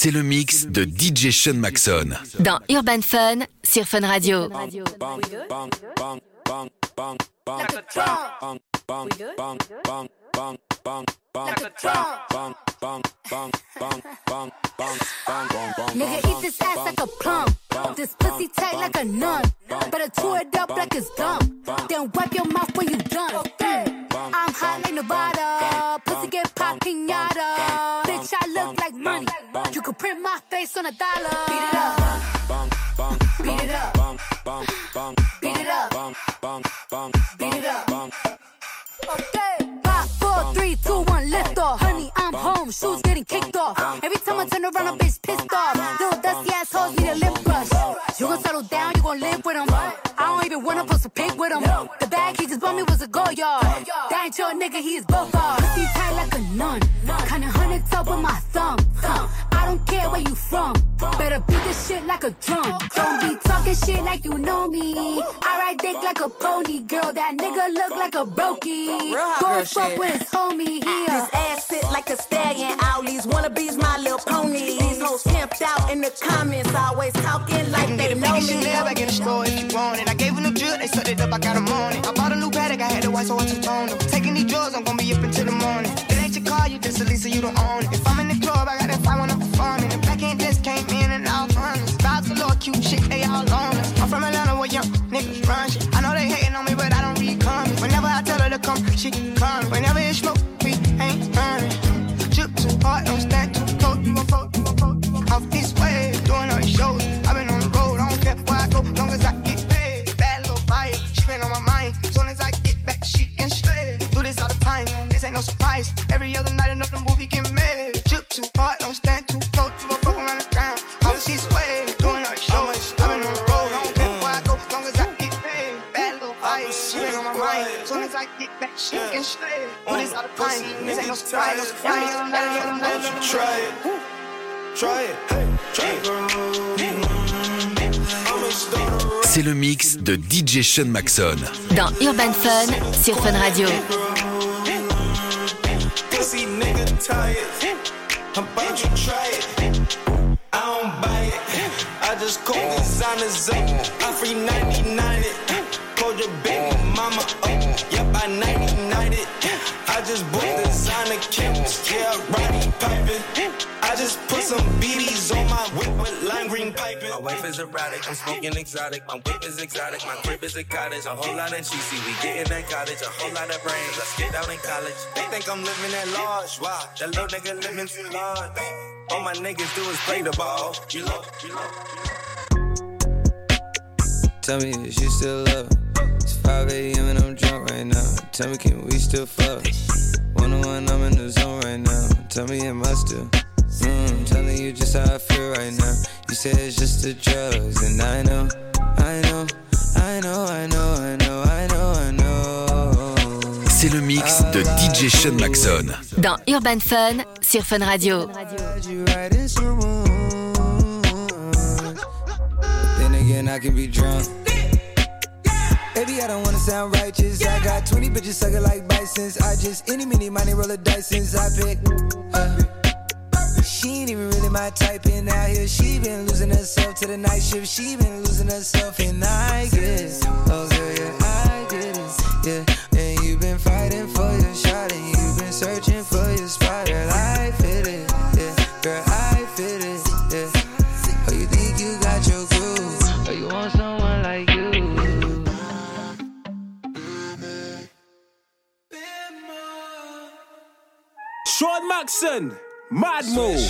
c'est le mix de DJ Sean Maxon. Dans Urban Fun sur Fun Radio. Nigga, eat this ass like a plum. This pussy tight like a nun. Better chew it up like it's gum. Then wipe your mouth when you done. I'm hot like Nevada. Pussy get pop pinata. Bitch, I look like money. You could print my face on a dollar. Beat it up. Beat it up. Beat it up. Beat it up. Okay. Five, four, three, two, one, lift off. Honey, I'm home. Shoes getting kicked off. Every time I turn around, a bitch pissed off. Little dusty assholes need a lip brush. You gon' settle down, you gon' live with them. I don't even wanna post a pic with him. The bag he just bought me was a go yard. That your nigga, he is both ours. Pussy tight like a nun. Kinda hundred top with my thumb. Huh. I don't care where you from. Better beat this shit like a drum. Don't be talking shit like you know me. I ride dick like a pony, girl. That nigga look like a brokey. Go fuck with his homie here. This ass sit like a stallion. All these wannabes, my little pony. These hoes camped out in the comments, always talking like they know Nigga, she me. live back in the store if you want it. I gave him the drip, they sucked it up, I got them on it. I bought a new paddock, I had to white so I two tone them. Taking these drugs, I'm gonna be up until the morning. It ain't your car, you just a Lisa, you don't own it. If I'm in the club, I got that cute shit, they all on us. I'm from Atlanta where young niggas run shit. I know they hating on me, but I don't read comments. Whenever I tell her to come, she come. Whenever it's smoke, we ain't running. Drip too hard, don't stand Try it. Try it. Try it. C'est le mix de DJ Sean Maxon. Dans Urban Fun sur Fun Radio. Pussy nigga tired. How about you try it? I don't buy it. I just call designers up. I free 99 it. Call your baby mama up. Yep, I 99 it. I just bought designer kits. Yeah, Roddy piping. I just put some BBs on my whip with lime green piping. My wife is erratic, I'm smoking exotic. My whip is exotic, my crib is a cottage. A whole lot of cheesy, we get in that cottage. A whole lot of brains, let's get down in college. They think I'm living at large. Why? That little nigga living too large. All my niggas do is play the ball. You look, you look. Tell me is you still love? It's 5 a.m. and I'm drunk right now. Tell me can we still fuck? One on one, I'm in the zone right now. Tell me am I still? Mm, telling you just how I feel right now. You say it's just the drugs, and I know, I know, I know, I know, I know, I know, I know. C'est le mix de DJ Sean Maxon. Dans Urban Fun sur Fun Radio. Then again, I can be drunk. Baby, I don't wanna sound righteous. I got 20 bitches sucking like bisons. I just any mini money roll a dice since I pick. Uh, she ain't even really my type in out here. She been losing herself to the night shift. She been losing herself, and I get it. Oh, girl, yeah, I get it. Yeah, and you've been fighting for your shot, and you've Maxon, Mad Move.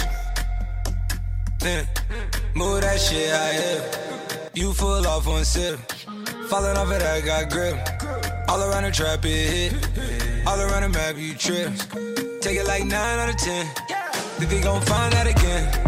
Yeah. Mm. Move that shit out here. You full off on sip. Falling off it, I got grip. All around the trap, it hit. All around the map, you trip. Take it like 9 out of 10. Think we gon' find that again.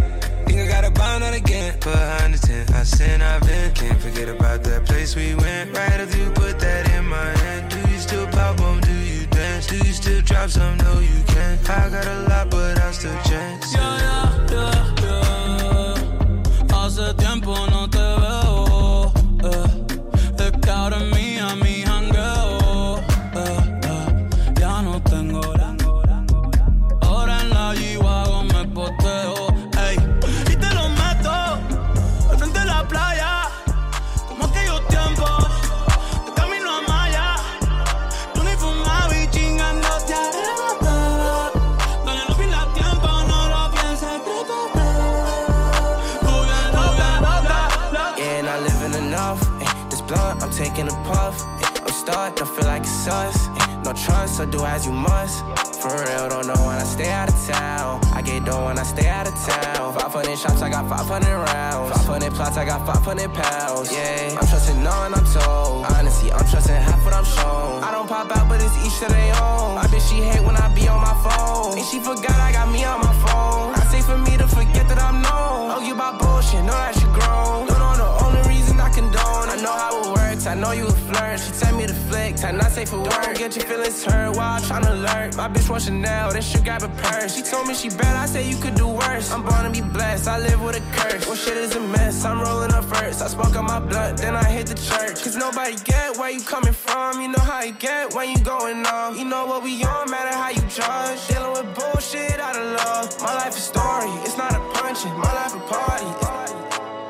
As you must. For real, don't know when I stay out of town. I get dough when I stay out of town. 500 shots, I got 500 rounds. 500 plots, I got 500 pounds. Yeah, I'm trusting knowing I'm told. Honestly, I'm trusting half what I'm shown. I don't pop out, but it's each to their own. My bitch, she hate when I be on my phone. And she forgot I got me on my phone. I say for me to forget that I'm known. Oh, you about bullshit, know that you grown. Don't know the only reason I condone. I know how it works, I know you a flirt. She tell me to flick, time not safe for work. Get your feelings hurt while I tryna alert. My bitch want Chanel, then she grab a purse. She told me she bad, I say you could do worse. I'm born to be blessed, I live with a curse. Well, shit is a mess, I'm rolling up first. I smoke on my blunt, then I hit the church. Cause nobody get where you coming from. You know how you get when you going off. You know what we on, matter how you judge. Dealing with bullshit out of love. My life a story, it's not a punching. My life a party.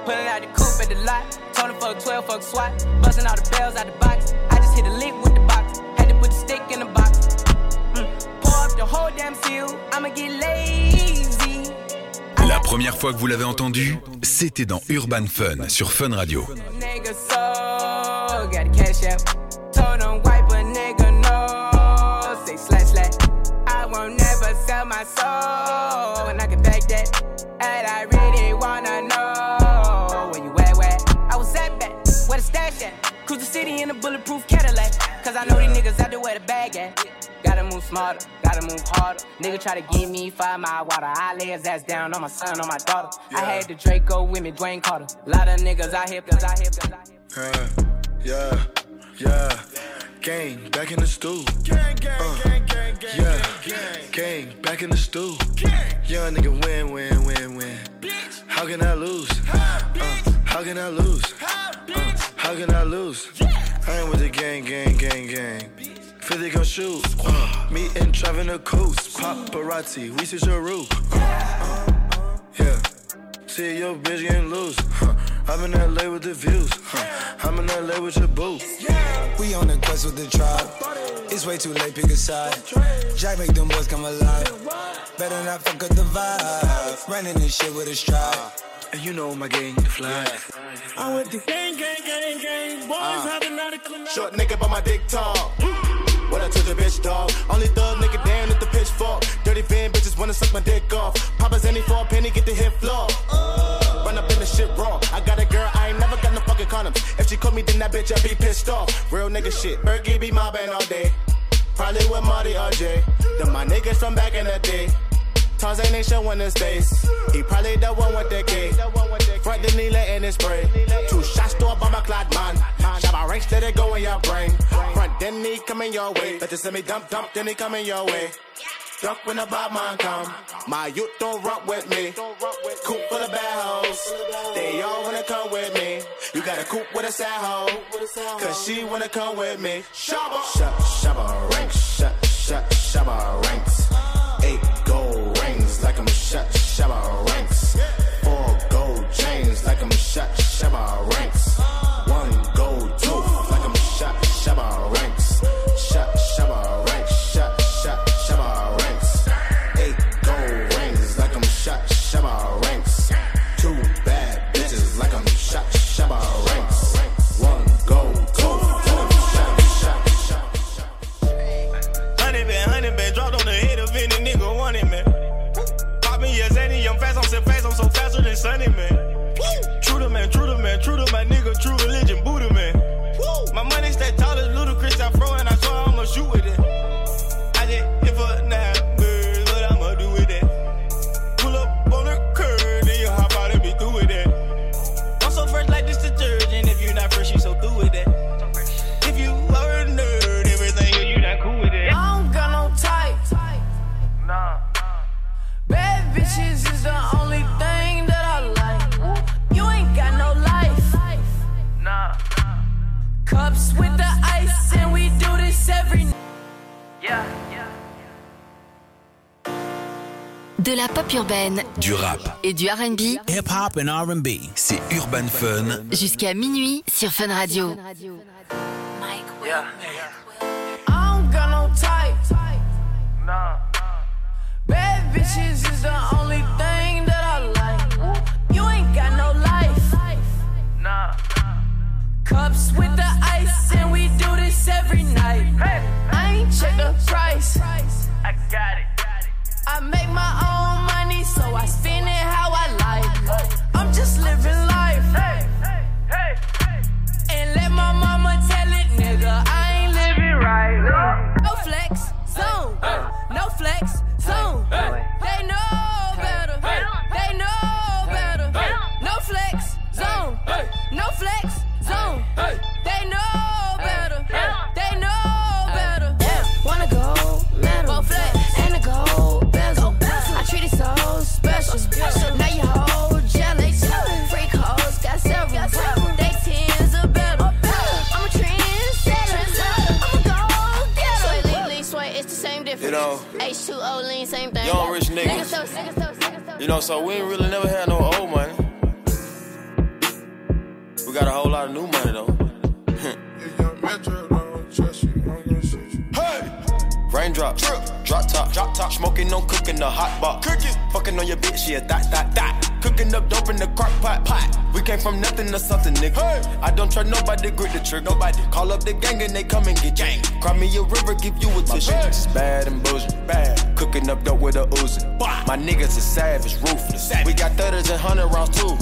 Put it out the Told him fuck 12, fuck SWAT. Busting all the bells out the box. I just hit a lick with the box. Had to put the stick in the box. Mm. Pour up the whole damn seal. I'ma get lazy. La première fois que vous l'avez entendu, c'était dans Urban Fun sur Fun Radio. Nigga so got a cash out. Told him wipe a nigga no. Say slash slash. I won't never sell my soul. And I can back that. And I city in a bulletproof Cadillac. Cause I know these niggas out there where the bag at. Gotta move smarter, gotta move harder. Nigga try to give me five mile water. I lay his ass down on my son, on my daughter. I had the Draco with me, Dwayne Carter. Lot of niggas out here, cause I hip, cause I hip. Yeah, yeah. Gang, back in the stool. Gang, gang, uh, gang, gang, gang, yeah. gang, gang, back in the stool. Gang. Young nigga win, win, win, win. Bitch. How can I lose? uh, how can I lose? 50 gon' Uh, me and driving the coast. Paparazzi, we see your roof. Uh, uh, yeah. See your bitch getting loose. Huh. I'm in LA with the views. Huh. I'm in LA with your boo. We on the quest with the tribe. It's way too late, pick a side. Jack make them boys come alive. Better not fuck up the vibe. Running this shit with a stride. And you know my gang fly. I'm with the gang, gang, gang, gang. Boys Uh. having out of Short nigga, but my dick tall. What I told the bitch, dog. Only thug nigga down at the pitchfork. Dirty van bitches wanna suck my dick off. Papa's any for a penny, get the hit floor. Run up in the shit raw. I got a girl, I ain't never got no fucking condoms. If she caught me, then that bitch, I be pissed off. Real nigga shit. Berkey be mobbing all day. Probably with Marty or Jay. Them my niggas from back in the day. Tarzan ain't showing his face. He probably the one with the K. Front the needle in his spray. Two shots to a bomber clad man. Shot my ranks, let it go in your brain. Front, then he coming your way. Let the semi dump, dump, then he coming your way. Drunk when the bad man come. My youth don't rock with me. Coop full of bad hoes. They all wanna come with me. You got a coop with a sad hoe. Cause she wanna come with me. Shabba. Shabba ranks. Shut, shabba ranks. I'm alright? De la pop urbaine. Du rap. Et du RB. Hip hop and RB. C'est Urban Fun. Jusqu'à minuit sur Fun Radio. Yeah. I don't got no type. Nah. Bad bitches is the only thing that I like. You ain't got no life. Nah. Cups with the ice, and we do this every night. I ain't check the price. I got it. I spin know, so we ain't really never had no old money. We got a whole lot of new money though. Raindrop, drip, drop top, drop top, smoking, no cooking, the hot box. Cooking, fucking on your bitch, yeah, that, that, that. Cooking up dope in the crock pot, pot. We came from nothing to something, nigga. Hey. I don't trust nobody, grip the trigger. Nobody call up the gang and they come and get gang. Cry me a river, give you a tissue. My bitch is bad and bullshit, bad. Cooking up dope with a Uzi. My niggas is savage, ruthless. We got thudders and hundred rounds too.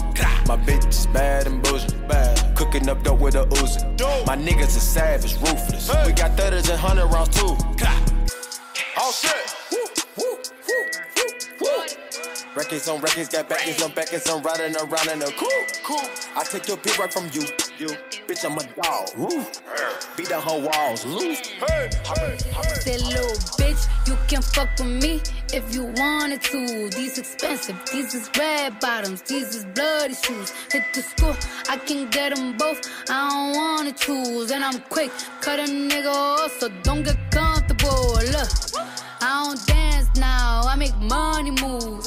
My bitch is bad and bullshit, bad. Cooking up dope with a Uzi. My niggas is savage, ruthless. We got thudders and hundred rounds too. All set. Records on records, got backings on backings, I'm riding around in a cool, cool. I take your bitch right from you, you. Bitch, I'm a dog. Woo. Beat the whole walls loose. Hey, hey, hey. Say, little bitch, you can fuck with me if you wanted to. These expensive, these is red bottoms, these is bloody shoes. Hit the school, I can get them both. I don't wanna choose, and I'm quick, cut a nigga off, so don't get comfortable. Look, I don't dance now, I make money move.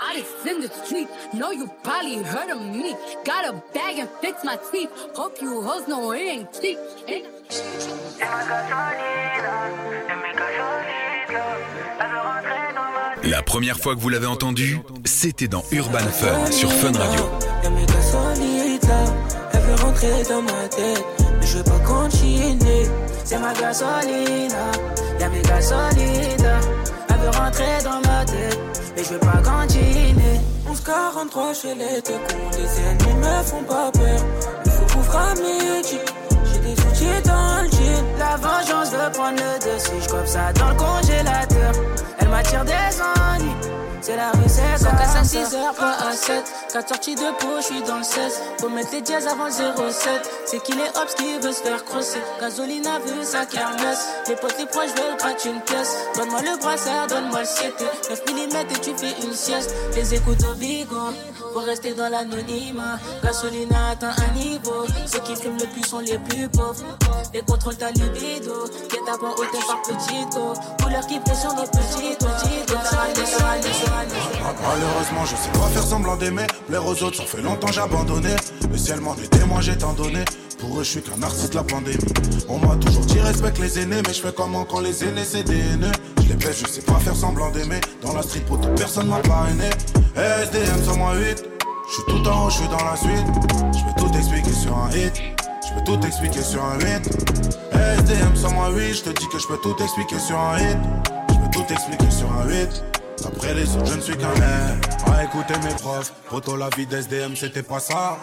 hottest in the street. Know you probably heard of me. Got a bag and fix my teeth. Hope you hoes know it ain't cheap. Ain't La première fois que vous l'avez entendu, c'était dans Urban Fun sur Fun Radio. Y'a mes gasolita, elle veut rentrer dans ma tête, mais je veux pas continuer. C'est ma gasolina, y'a mes gasolita, elle veut rentrer dans ma tête, mais je veux pas continuer. 1143 chez les cons, les ennemis me font pas peur. Il faut couvrir à midi, j'ai des outils dans le jean. La vengeance veut prendre le dessus, je ça dans le congélateur. Elle m'attire des ennuis. C'est la rue, c'est comme ça. 6 heures, pas à 7. 4 sorties de peau, je suis dans le 16. Faut mettre les dièses avant le 07. C'est qu'il est hops qui veut se faire crosser. Gasolina veut sa kermesse. Les potes, les proches veulent gratter une pièce. Donne-moi le brassard, donne-moi le 7. 9 mm et tu fais une sieste. Les écoutes au bigot. Faut rester dans l'anonymat. Gasolina atteint un niveau. Ceux qui fument le plus sont les plus pauvres. Les contrôles ta libido. Est avant hôtel par petit go. Couleur qui pressionne les petits petits Malheureusement, je sais pas faire semblant d'aimer. Plaire aux autres, ça fait longtemps j'ai abandonné. Le ciel m'en est témoin, j'ai tant donné. Pour eux, je suis qu'un artiste de la pandémie. On m'a toujours dit respecte les aînés, mais je fais comment quand les aînés c'est des haineux. Je les baisse, je sais pas faire semblant d'aimer. Dans la street, pour personne m'a parrainé. SDM sur moi 8. Je suis tout en haut, je suis dans la suite. Je vais tout expliquer sur un hit. Je peux tout expliquer sur un 8. SDM sur moi 8. Je te dis que je peux tout expliquer sur un hit. Je peux tout expliquer sur un 8. Après les autres, je ne suis qu'un air. À écouter mes profs, poto la vie d'SDM, c'était pas ça.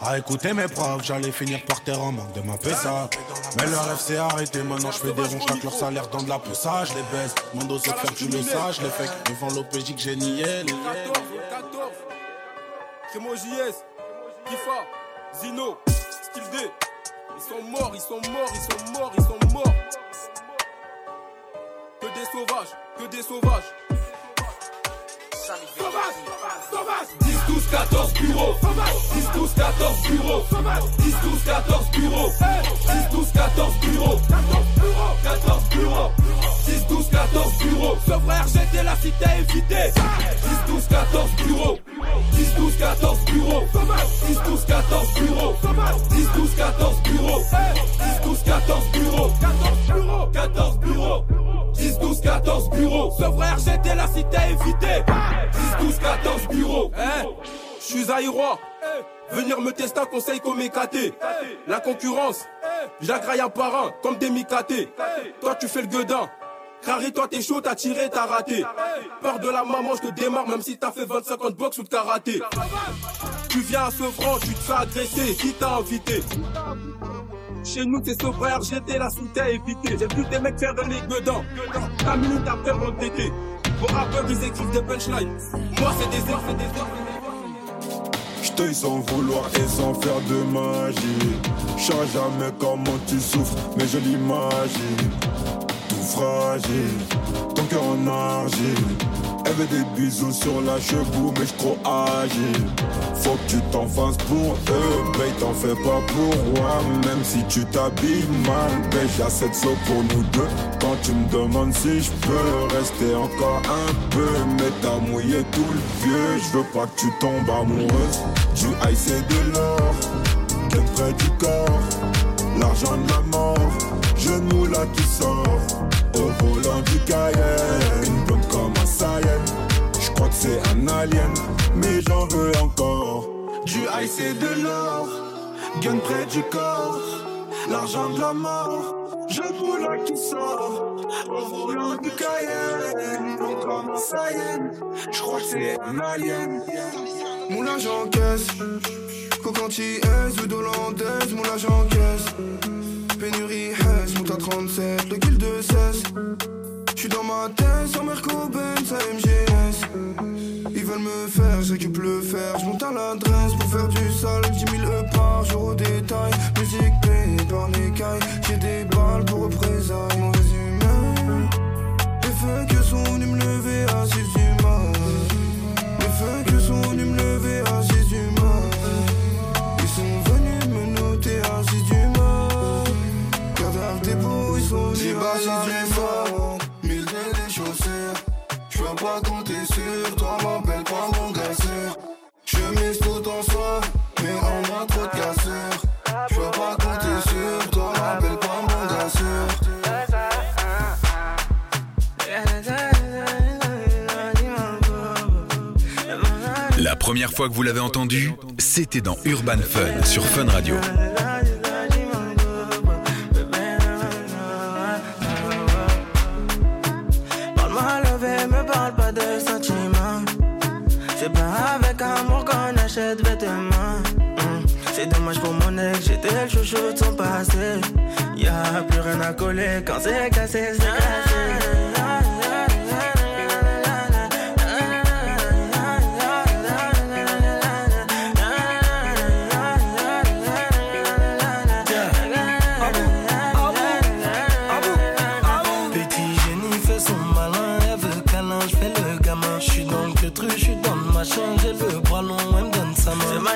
À écouter mes profs, j'allais finir par terre en manque de ma PSA. Mais le rêve s'est arrêté, maintenant je fais des ronds, chaque leur salaire dans de la je les baisse. Mon dos de faire tu le sage, les fakes, devant l'OPJ que j'ai nié. Les 14, 14. C'est mon JS, Kifa, Zino, Style D. Ils sont morts, ils sont morts, ils sont morts, ils sont morts. Que des sauvages, que des sauvages. Sauvage, sauvage 10, 12, 14 bureaux 10, 12, 14 bureaux 10, 12, 14 bureaux 10, 12, 14 bureaux 14 bureaux 10, 12, 14 bureaux Ce frère j'étais la cité évitée 10, 12, 14 bureaux 10, 12, 14 bureaux 10, 12, 14 bureaux 10, 12, 14 bureaux 10, 12, 14 bureaux 14 bureaux 14 bureaux 10, 12, 14 bureaux. Ce frère, j'étais la cité évité. 10, 12, 14 bureaux. Eh, je suis aérois. Venir me tester un conseil comme écaté. La concurrence, j'agraille un par comme des micatés. Toi, tu fais le gueudin. Carré, toi t'es chaud, t'as tiré, t'as raté. Peur de la maman, je te démarre, même si t'as fait 25 ans de ou de karaté. Tu viens à ce franc, tu te fais agresser, qui t'a invité? Chez nous, c'est frère, j'étais la cité évité. J'ai vu des mecs faire les gueudins. La minute après mon tété. Vos rappeurs, ils écrivent des punchlines. Moi, c'est des heures, c'est des heures. J'teuille sans vouloir et sans faire de magie. Je jamais comment tu souffres, mais je l'imagine. Tout fragile, ton cœur en argile. Elle veut des bisous sur la cheveux, mais je trop agile. Faut que tu t'en fasses pour eux, mais t'en fais pas pour moi. Même si tu t'habilles mal, ben j'ai assez de pour nous deux. Quand tu me demandes si je peux rester encore un peu, mais t'as mouillé tout le vieux. Je veux pas que tu tombes amoureuse. Du high de l'or, bien près du corps. L'argent de la mort, genou là qui sort. Au volant du Cayenne, comme un Saiyan. Je crois que c'est un alien, mais j'en veux encore. Du high c'est de l'or, gun près du corps. L'argent de la mort, genou là qui sort. Au volant du Cayenne, comme un Saiyan. Je crois que c'est un alien. Moulage en caisse, S, ou d'hollandaise, moulage en caisse. Pénurie Hess, monte à 37, le kill de 16. J'suis dans ma tête, sans Merco Benz, à MGS. Ils veulent me faire, j'occupe le fer, j'monte à l'adresse pour faire du sale. 10 000 E par jour au détail. Musique payée par les cailles, j'ai des balles pour représailles. Mon résumé, que vous l'avez entendu, c'était dans Urban Fun sur Fun Radio. C'est pas avec amour qu'on achète vêtements. Hmm. C'est dommage pour mon ex, j'étais le chouchou de son passé. Y'a plus rien à coller quand c'est cassé, c'est cassé.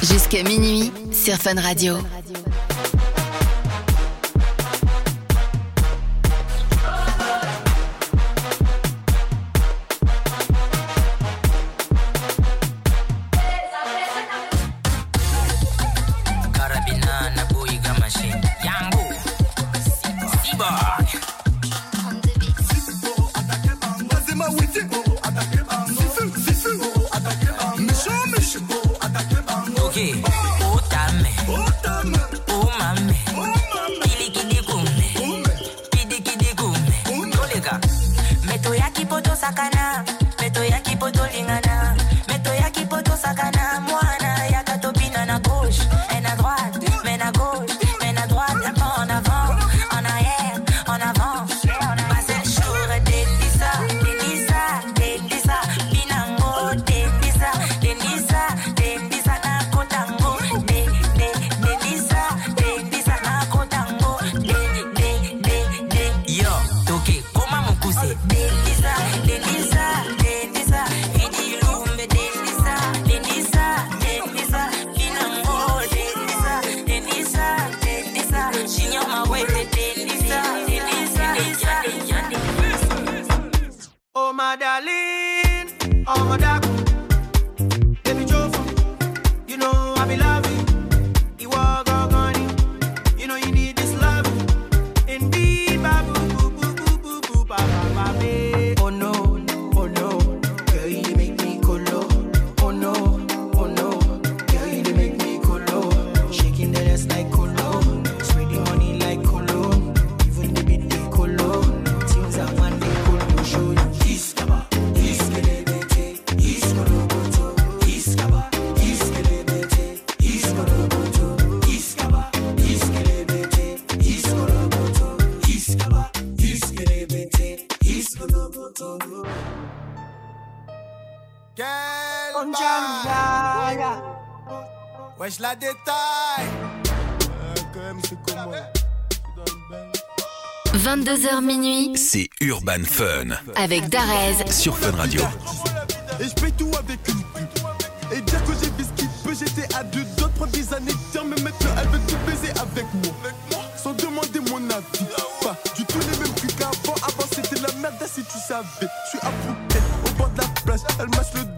Jusqu'à minuit sur Fun Radio. Oh my darling, oh my darling. Ouais, je la détaille. 22h minuit, c'est Urban Fun. Avec Darez sur Fun Radio. Et je paye tout avec une pute. Et bien que j'ai vu ce peut, j'étais à deux d'autres prendre des années mais maintenant elle veut te baiser avec moi. Sans demander mon avis. Pas du tout les mêmes trucs qu'avant. Avant, c'était la merde si tu savais. Je suis à Phuket, au bord de la plage. Elle mâche le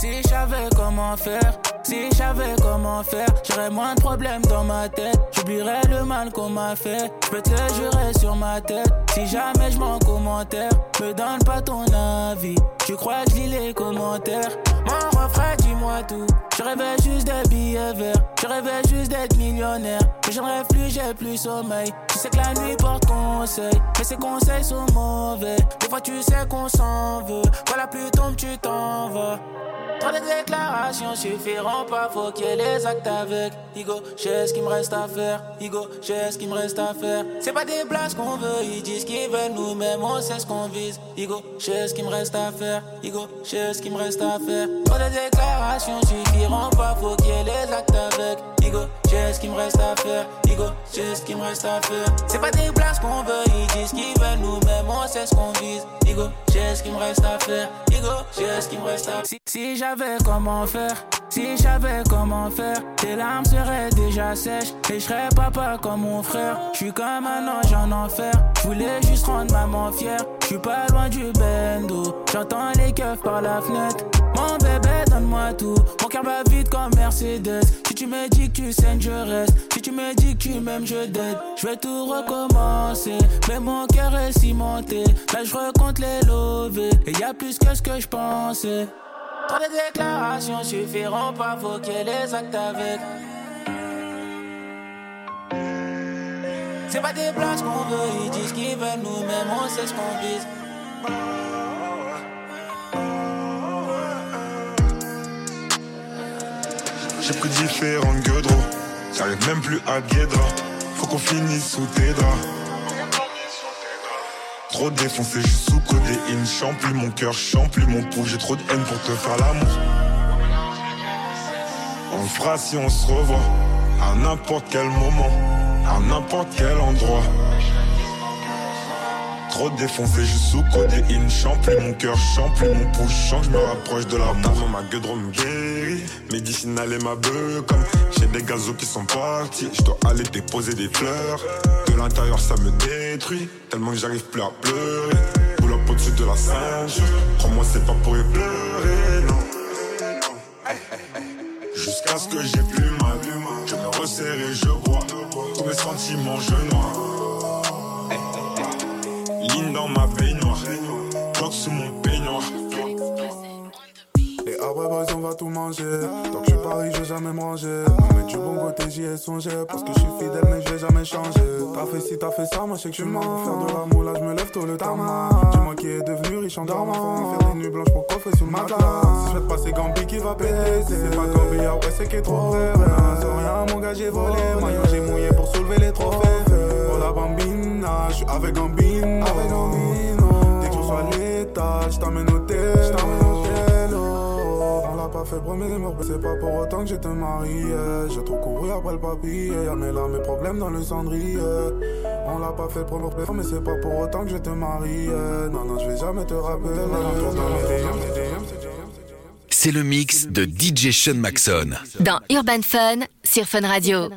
Si j'avais comment faire, si j'avais comment faire, j'aurais moins de problèmes dans ma tête. J'oublierais le mal qu'on m'a fait, je peux te jurer sur ma tête. Si jamais je m'en commentaire, me donne pas ton avis. Tu crois que je lis les commentaires? Mon refrain, dis-moi tout. Je rêvais juste de billets verts, je rêvais juste d'être millionnaire. Mais je rêve plus, j'ai plus sommeil. Tu sais que la nuit porte conseil, mais ces conseils sont mauvais. Des fois, tu sais qu'on s'en veut. Voilà, plus tombe, tu t'en vas. Trop de déclarations suffiront pas, faut qu'il y ait les actes avec. Igo, j'ai ce qu'il me reste à faire. Igo, j'ai ce qu'il me reste à faire. C'est pas des blagues qu'on veut, ils disent qu'ils veulent nous-mêmes, on sait ce qu'on vise. Igo, j'ai ce qu'il me reste à faire. Igo, j'ai ce qu'il me reste à faire. Trop de déclarations suffiront pas, faut qu'il y ait les actes avec. Igo, j'ai ce qu'il me reste à faire. Igo, j'ai ce qu'il me reste à faire. C'est pas des blagues qu'on veut, ils disent qu'ils veulent nous-mêmes, on sait ce qu'on vise. Igo, j'ai ce qu'il me reste à faire. Igo, j'ai ce qu'il me reste à faire. Si, si j'avais comment faire, si j'avais comment faire, tes larmes seraient déjà sèches et je serais papa comme mon frère. Je suis comme un ange en enfer. Je voulais juste rendre maman fière. Je suis pas loin du bendo. J'entends les keufs par la fenêtre. Mon bébé, donne-moi tout. Mon cœur va vite comme Mercedes. Si tu me dis que tu saignes, je reste. Si tu me dis que tu m'aimes, je dead. Je vais tout recommencer. Mais mon cœur est cimenté. Là, je recompte les lovés. Et y a plus que ce que je pensais. Trop de déclarations suffiront pas, faut qu'il les actes avec. C'est pas des blagues qu'on veut, ils disent qu'ils veulent nous-mêmes, on sait ce qu'on vise. J'ai pris différentes gueudres, j'arrive même plus à Guédra. Faut qu'on finisse sous tes draps. Trop défoncé, je sous codéine. Champli mon cœur, champli mon pouls. J'ai trop de haine pour te faire l'amour. On le fera si on se revoit. À n'importe quel moment, à n'importe quel endroit. Trop défoncé, je sous codéine. Champli mon cœur, champli mon pouls. Je sens que je me rapproche de la mort. Ma gueule me guérit. Médicinale et ma comme j'ai des gazos qui sont partis. Je dois aller déposer des fleurs. De l'intérieur, ça me détruit. Tellement que j'arrive plus à pleurer. Boule up au-dessus de la ceinture. Crois-moi, c'est pas pour y pleurer, non. Jusqu'à ce que j'ai plus mal. Je me resserre et je bois. Tous mes sentiments, je noie. Dans ma baignoire. Bloc sous mon peignoir. Et après, on va tout manger. Tant que je suis Paris, je vais jamais me ranger. Mais du bon côté, j'y ai songé. Parce que je suis fidèle, mais je vais jamais changer. T'as fait ci, t'as fait ça, moi je sais que je suis mort. Faire de l'amour, là, je me lève tôt le tarmac. Dis-moi qui est devenu riche en dormant. Faire des nuits blanches pour coffrer sous le matelas. Si je vais te passer Gambi qui va péter. Si c'est pas Gambi, ah ouais, c'est qui est trop vrai. Rien, rien, mon gars, j'ai volé. Maillot, j'ai mouillé pour soulever les trophées. Oh la bambina, je suis avec Gambino. Avec Gambino. Dès que je sois l'état, je t'emmène au tel. On l'a pas fait premier mort, c'est pas pour autant que je te marie. J'ai trop couru après le papier. Y'a mes larmes, mes problèmes dans le cendrier. On l'a pas fait pour mort, mais c'est pas pour autant que je te marie. Non, non, je vais jamais te rappeler. C'est le mix de DJ Sean Maxon. Dans Urban Fun sur Fun Radio.